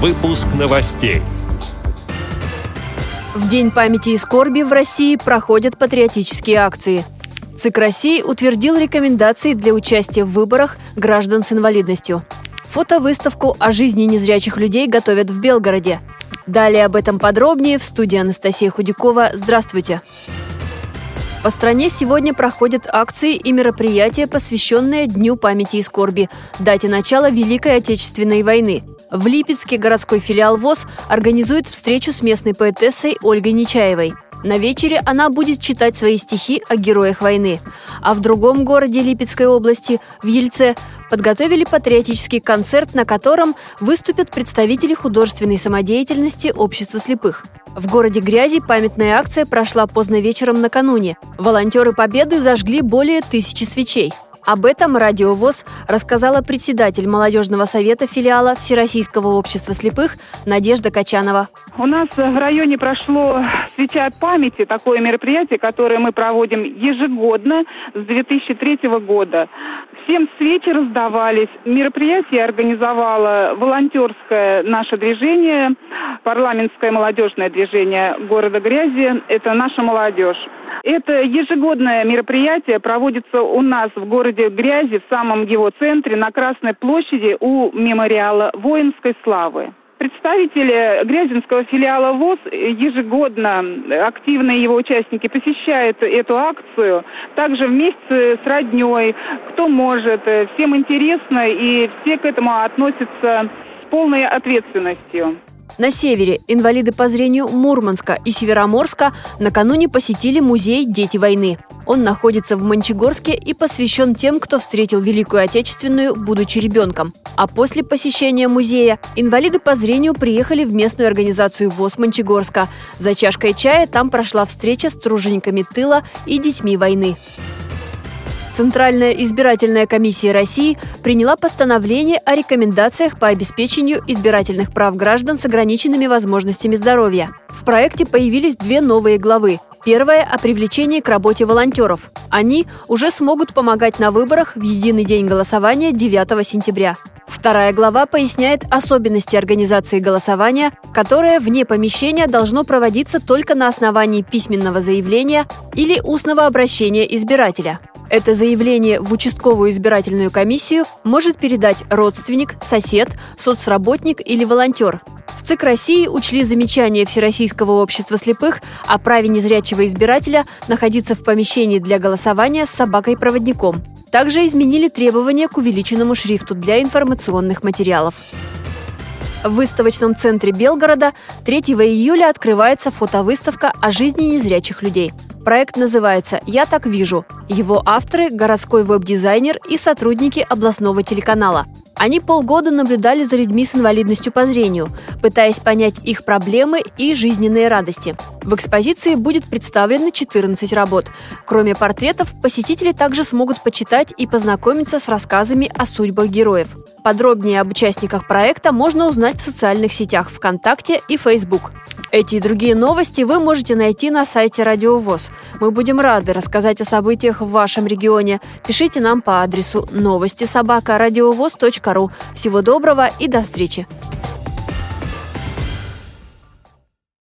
Выпуск новостей. В День памяти и скорби в России проходят патриотические акции. ЦИК России утвердил рекомендации для участия в выборах граждан с инвалидностью. Фотовыставку о жизни незрячих людей готовят в Белгороде. Далее об этом подробнее в студии Анастасия Худякова. Здравствуйте! По стране сегодня проходят акции и мероприятия, посвященные Дню памяти и скорби, дате начала Великой Отечественной войны – в Липецке городской филиал ВОЗ организует встречу с местной поэтессой Ольгой Нечаевой. На вечере она будет читать свои стихи о героях войны. А в другом городе Липецкой области, в Ельце, подготовили патриотический концерт, на котором выступят представители художественной самодеятельности общества слепых. В городе Грязи памятная акция прошла поздно вечером накануне. Волонтеры Победы зажгли более тысячи свечей. Об этом Радио ВОЗ рассказала председатель молодежного совета филиала Всероссийского общества слепых Надежда Качанова. У нас в районе прошло «Свеча памяти», такое мероприятие, которое мы проводим ежегодно с 2003 года. Всем свечи раздавались. Мероприятие организовало волонтерское наше движение, парламентское молодежное движение города Грязи. Это наша молодежь. Это ежегодное мероприятие проводится у нас в городе Грязи, в самом его центре, на Красной площади у мемориала воинской славы. Представители Грязинского филиала ВОЗ ежегодно, активные его участники, посещают эту акцию. Также вместе с родней, кто может, всем интересно, и все к этому относятся с полной ответственностью. На севере инвалиды по зрению Мурманска и Североморска накануне посетили музей «Дети войны». Он находится в Мончегорске и посвящен тем, кто встретил Великую Отечественную, будучи ребенком. А после посещения музея инвалиды по зрению приехали в местную организацию ВОЗ Мончегорска. За чашкой чая там прошла встреча с тружениками тыла и детьми войны. Центральная избирательная комиссия России приняла постановление о рекомендациях по обеспечению избирательных прав граждан с ограниченными возможностями здоровья. В проекте появились две новые главы. Первая – о привлечении к работе волонтеров. Они уже смогут помогать на выборах в единый день голосования 9 сентября. Вторая глава поясняет особенности организации голосования, которое вне помещения должно проводиться только на основании письменного заявления или устного обращения избирателя. Это заявление в участковую избирательную комиссию может передать родственник, сосед, соцработник или волонтер. ЦИК России учли замечания Всероссийского общества слепых о праве незрячего избирателя находиться в помещении для голосования с собакой-проводником. Также изменили требования к увеличенному шрифту для информационных материалов. В выставочном центре Белгорода 3 июля открывается фотовыставка о жизни незрячих людей – Проект называется «Я так вижу». Его авторы – городской веб-дизайнер и сотрудники областного телеканала. Они полгода наблюдали за людьми с инвалидностью по зрению, пытаясь понять их проблемы и жизненные радости. В экспозиции будет представлено 14 работ. Кроме портретов, посетители также смогут почитать и познакомиться с рассказами о судьбах героев. Подробнее об участниках проекта можно узнать в социальных сетях ВКонтакте и Facebook. Эти и другие новости вы можете найти на сайте Радио ВОЗ. Мы будем рады рассказать о событиях в вашем регионе. Пишите нам по адресу новости собака ру. Всего доброго и до встречи!